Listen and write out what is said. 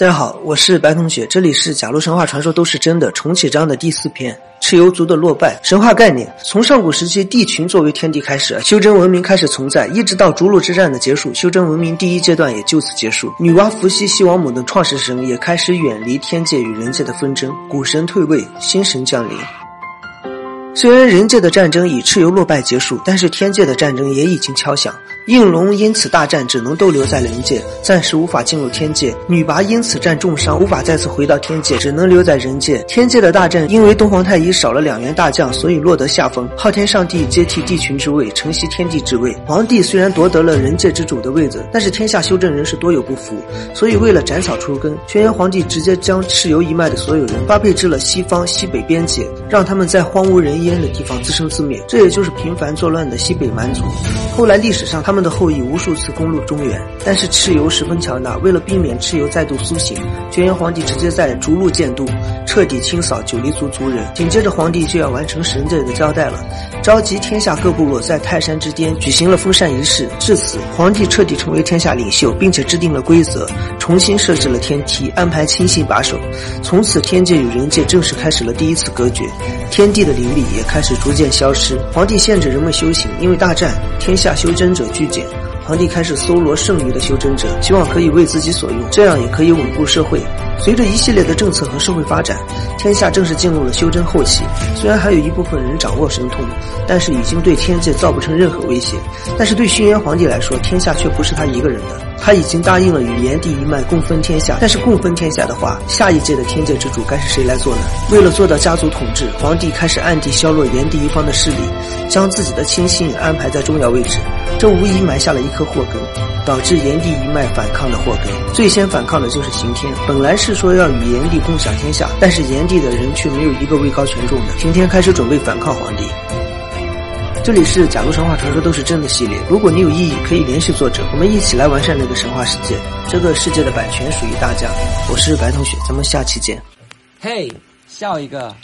大家好，我是白同学，这里是《假如神话传说都是真的》重启章的第四篇——蚩尤族的落败。神话概念从上古时期地群作为天地开始，修真文明开始存在，一直到逐鹿之战的结束，修真文明第一阶段也就此结束。女娲、伏羲、西王母等创始神也开始远离天界与人界的纷争，古神退位，新神降临。虽然人界的战争以蚩尤落败结束，但是天界的战争也已经敲响。应龙因此大战，只能逗留在人界，暂时无法进入天界。女娲因此战重伤，无法再次回到天界，只能留在人界。天界的大战，因为东皇太一少了两员大将，所以落得下风。昊天上帝接替帝群之位，承袭天地之位。皇帝虽然夺得了人界之主的位子，但是天下修真人是多有不服，所以为了斩草除根，轩辕皇帝直接将蚩尤一脉的所有人发配至了西方西北边界，让他们在荒无人烟的地方自生自灭。这也就是频繁作乱的西北蛮族。后来历史上他们。的后裔无数次攻入中原，但是蚩尤十分强大。为了避免蚩尤再度苏醒，轩辕皇帝直接在逐鹿建都，彻底清扫九黎族族人。紧接着，皇帝就要完成神界的交代了，召集天下各部落在泰山之巅举行了封禅仪式。至此，皇帝彻底成为天下领袖，并且制定了规则，重新设置了天梯，安排亲信把守。从此，天界与人界正式开始了第一次隔绝，天地的灵力也开始逐渐消失。皇帝限制人们修行，因为大战，天下修真者聚。皇帝开始搜罗剩余的修真者，希望可以为自己所用，这样也可以稳固社会。随着一系列的政策和社会发展，天下正式进入了修真后期。虽然还有一部分人掌握神通，但是已经对天界造不成任何威胁。但是对轩辕皇帝来说，天下却不是他一个人的。他已经答应了与炎帝一脉共分天下，但是共分天下的话，下一届的天界之主该是谁来做呢？为了做到家族统治，皇帝开始暗地削弱炎帝一方的势力，将自己的亲信安排在重要位置，这无疑埋下了一颗祸根，导致炎帝一脉反抗的祸根。最先反抗的就是刑天，本来是说要与炎帝共享天下，但是炎帝的人却没有一个位高权重的，刑天开始准备反抗皇帝。这里是《假如神话传说都是真的》系列。如果你有异议，可以联系作者，我们一起来完善这个神话世界。这个世界的版权属于大家。我是白同学，咱们下期见。嘿，笑一个。